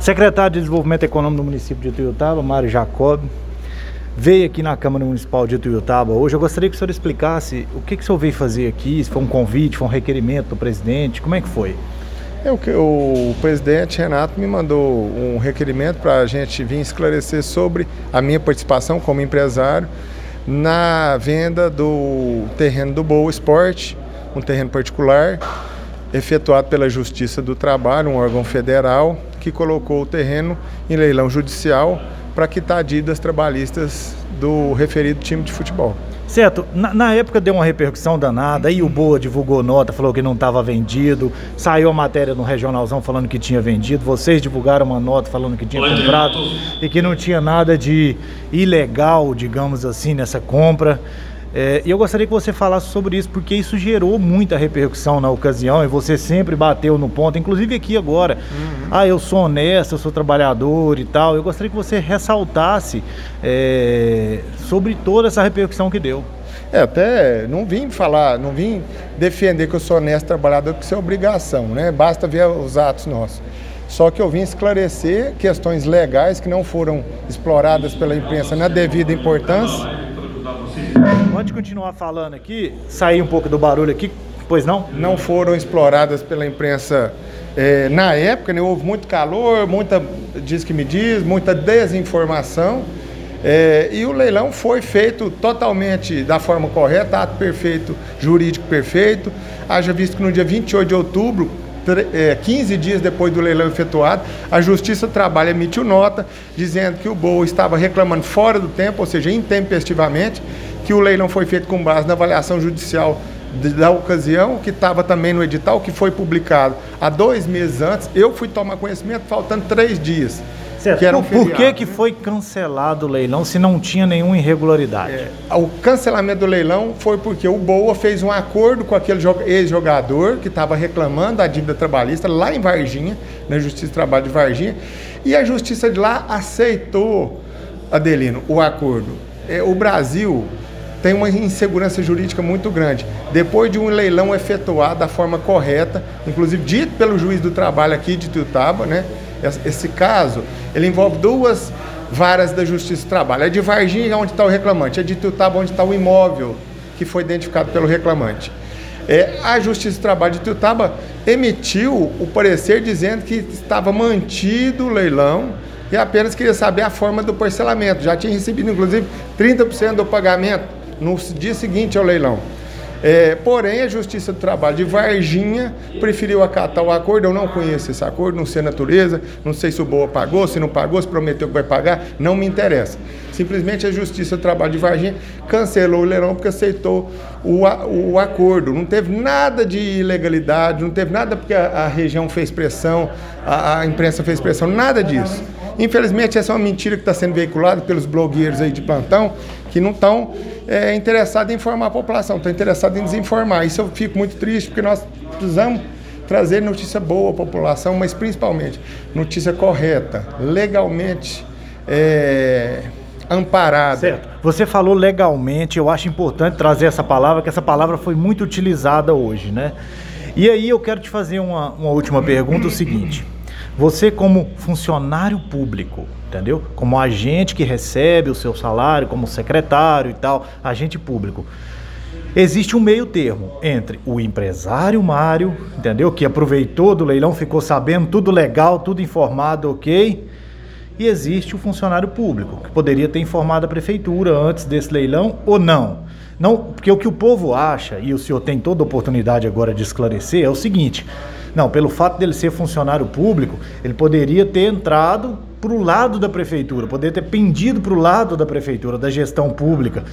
Secretário de Desenvolvimento Econômico do município de Ituiutaba, Mário Jacob, veio aqui na Câmara Municipal de Ituiutaba hoje. Eu gostaria que o senhor explicasse o que, que o senhor veio fazer aqui, se foi um convite, foi um requerimento do presidente, como é que foi? É o, que o presidente Renato me mandou um requerimento para a gente vir esclarecer sobre a minha participação como empresário na venda do terreno do Boa Esporte, um terreno particular, efetuado pela Justiça do Trabalho, um órgão federal, que colocou o terreno em leilão judicial para quitar dívidas trabalhistas do referido time de futebol. Certo, na, na, época deu uma repercussão danada, aí o Boa divulgou nota, falou que não estava vendido, saiu a matéria no Regionalzão falando que tinha vendido, vocês divulgaram uma nota falando que tinha comprado e que não tinha nada de ilegal, digamos assim, nessa compra. É, e eu gostaria que você falasse sobre isso, porque isso gerou muita repercussão na ocasião e você sempre bateu no ponto, inclusive aqui agora. Uhum. Ah, eu sou honesto, eu sou trabalhador e tal. Eu gostaria que você ressaltasse é, sobre toda essa repercussão que deu. É, até não vim falar, não vim defender que eu sou honesto trabalhador, que isso é obrigação, né? Basta ver os atos nossos. Só que eu vim esclarecer questões legais que não foram exploradas pela imprensa na devida importância Pode continuar falando aqui, sair um pouco do barulho aqui, pois não? Não foram exploradas pela imprensa é, na época, né, houve muito calor, muita, diz que me diz, muita desinformação. É, e o leilão foi feito totalmente da forma correta, ato perfeito, jurídico perfeito. Haja visto que no dia 28 de outubro, 15 é, dias depois do leilão efetuado, a Justiça do Trabalho emitiu nota dizendo que o BOA estava reclamando fora do tempo, ou seja, intempestivamente, que o leilão foi feito com base na avaliação judicial da ocasião, que estava também no edital, que foi publicado há dois meses antes. Eu fui tomar conhecimento faltando três dias. Certo. Que um por, que, que foi cancelado o leilão se não tinha nenhuma irregularidade? É, o cancelamento do leilão foi porque o Boa fez um acordo com aquele ex-jogador que estava reclamando da dívida trabalhista lá em Varginha, na Justiça do Trabalho de Varginha, e a Justiça de lá aceitou, Adelino, o acordo. É, o Brasil tem uma insegurança jurídica muito grande. Depois de um leilão efetuado da forma correta, inclusive dito pelo juiz do trabalho aqui de Tutaba, né? Esse caso, ele envolve duas varas da Justiça do Trabalho. É de Varginha, onde está o reclamante, é de Tutaba, onde está o imóvel que foi identificado pelo reclamante. É, a Justiça do Trabalho de Tutaba emitiu o parecer dizendo que estava mantido o leilão e apenas queria saber a forma do parcelamento. Já tinha recebido, inclusive, 30% do pagamento no dia seguinte ao leilão. É, porém, a Justiça do Trabalho de Varginha preferiu acatar o acordo. Eu não conheço esse acordo, não sei a natureza, não sei se o Boa pagou, se não pagou, se prometeu que vai pagar, não me interessa. Simplesmente a Justiça do Trabalho de Varginha cancelou o leilão porque aceitou o, o acordo. Não teve nada de ilegalidade, não teve nada porque a, a região fez pressão, a, a imprensa fez pressão, nada disso. Infelizmente, essa é uma mentira que está sendo veiculada pelos blogueiros aí de plantão, que não estão é, interessados em informar a população, estão interessados em desinformar. Isso eu fico muito triste, porque nós precisamos trazer notícia boa à população, mas principalmente notícia correta, legalmente é, amparada. Certo. Você falou legalmente, eu acho importante trazer essa palavra, que essa palavra foi muito utilizada hoje, né? E aí eu quero te fazer uma, uma última pergunta, o seguinte. Você como funcionário público, entendeu? Como agente que recebe o seu salário, como secretário e tal, agente público. Existe um meio termo entre o empresário Mário, entendeu? Que aproveitou do leilão, ficou sabendo tudo legal, tudo informado, ok? E existe o funcionário público, que poderia ter informado a prefeitura antes desse leilão ou não. Não, porque o que o povo acha, e o senhor tem toda a oportunidade agora de esclarecer, é o seguinte: não, pelo fato dele ser funcionário público, ele poderia ter entrado para o lado da prefeitura, poderia ter pendido para o lado da prefeitura, da gestão pública.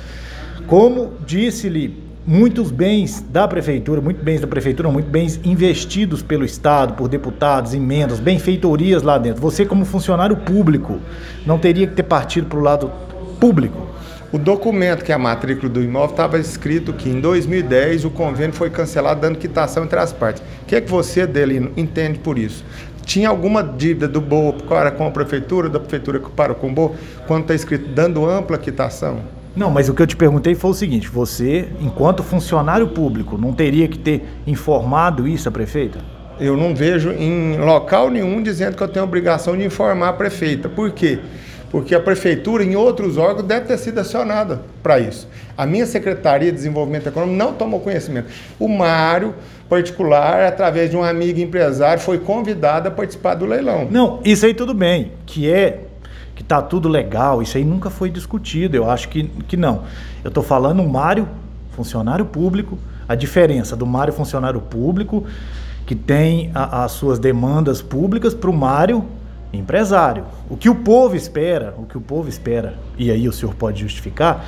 Como disse-lhe, muitos bens da prefeitura, muitos bens da prefeitura, muitos bens investidos pelo Estado, por deputados, emendas, benfeitorias lá dentro. Você, como funcionário público, não teria que ter partido para o lado público. O documento que é a matrícula do imóvel estava escrito que em 2010 o convênio foi cancelado dando quitação entre as partes. O que é que você, Delino, entende por isso? Tinha alguma dívida do BOA para com a prefeitura, da prefeitura para com o BOA, quando está escrito dando ampla quitação? Não, mas o que eu te perguntei foi o seguinte: você, enquanto funcionário público, não teria que ter informado isso à prefeita? Eu não vejo em local nenhum dizendo que eu tenho obrigação de informar a prefeita. Por quê? Porque a prefeitura, em outros órgãos, deve ter sido acionada para isso. A minha Secretaria de Desenvolvimento Econômico não tomou conhecimento. O Mário, particular, através de um amigo empresário, foi convidado a participar do leilão. Não, isso aí tudo bem, que é que tá tudo legal, isso aí nunca foi discutido, eu acho que, que não. Eu estou falando o Mário, funcionário público, a diferença do Mário funcionário público, que tem as suas demandas públicas, para o Mário empresário. O que o povo espera, o que o povo espera, e aí o senhor pode justificar,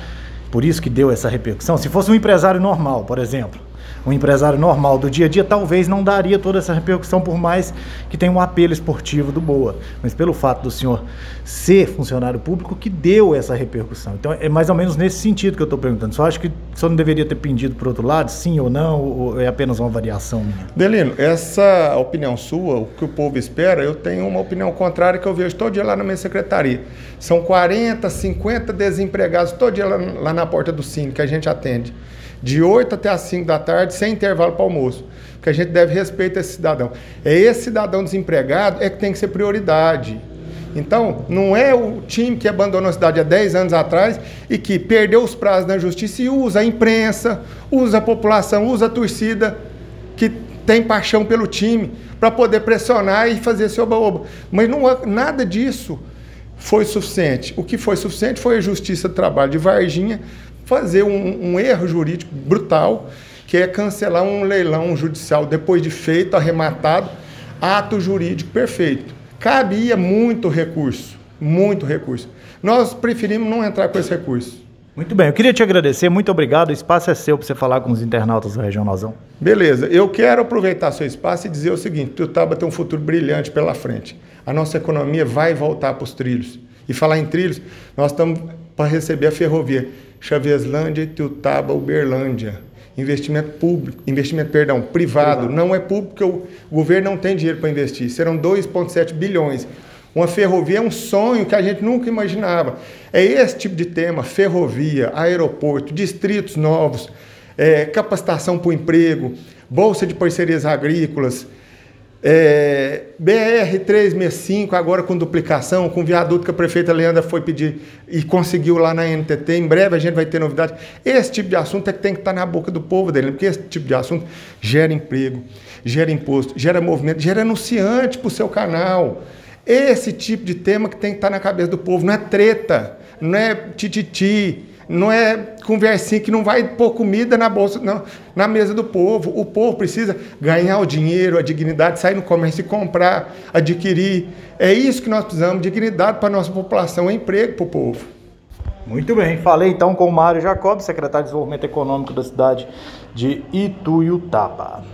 por isso que deu essa repercussão. Se fosse um empresário normal, por exemplo, um empresário normal do dia a dia, talvez não daria toda essa repercussão, por mais que tenha um apelo esportivo do Boa. Mas pelo fato do senhor ser funcionário público, que deu essa repercussão. Então é mais ou menos nesse sentido que eu estou perguntando. Só acho que o senhor não deveria ter pendido por outro lado, sim ou não, ou é apenas uma variação minha? Delino, essa opinião sua, o que o povo espera, eu tenho uma opinião contrária que eu vejo todo dia lá na minha secretaria. São 40, 50 desempregados todo dia lá, lá na porta do Cine que a gente atende de 8 até as 5 da tarde, sem intervalo para almoço. Porque a gente deve respeitar esse cidadão. É esse cidadão desempregado é que tem que ser prioridade. Então, não é o time que abandonou a cidade há 10 anos atrás e que perdeu os prazos na justiça e usa a imprensa, usa a população, usa a torcida que tem paixão pelo time para poder pressionar e fazer seu oba-oba. Mas não, nada disso foi suficiente. O que foi suficiente foi a Justiça do Trabalho de Varginha fazer um, um erro jurídico brutal, que é cancelar um leilão judicial depois de feito, arrematado, ato jurídico perfeito. Cabia muito recurso, muito recurso. Nós preferimos não entrar com esse recurso. Muito bem, eu queria te agradecer, muito obrigado. O espaço é seu para você falar com os internautas da região Nozão. Beleza, eu quero aproveitar seu espaço e dizer o seguinte: Tutaba tem um futuro brilhante pela frente. A nossa economia vai voltar para os trilhos. E falar em trilhos, nós estamos para receber a ferrovia. Chaveslândia, Tiltaba, Uberlândia. Investimento público, investimento, perdão, privado, não é público, porque o governo não tem dinheiro para investir. Serão 2,7 bilhões. Uma ferrovia é um sonho que a gente nunca imaginava. É esse tipo de tema: ferrovia, aeroporto, distritos novos, é, capacitação para o emprego, bolsa de parcerias agrícolas, é, BR-365, agora com duplicação, com viaduto que a prefeita Leandra foi pedir e conseguiu lá na NTT. Em breve a gente vai ter novidade. Esse tipo de assunto é que tem que estar na boca do povo dele, porque esse tipo de assunto gera emprego, gera imposto, gera movimento, gera anunciante para o seu canal. Esse tipo de tema que tem que estar na cabeça do povo. Não é treta, não é tititi não é conversinha que não vai pôr comida na bolsa, não, na mesa do povo. O povo precisa ganhar o dinheiro, a dignidade, sair no comércio e comprar, adquirir. É isso que nós precisamos, dignidade para a nossa população, emprego para o povo. Muito bem, falei então com o Mário Jacob, secretário de Desenvolvimento Econômico da cidade de Ituiutaba.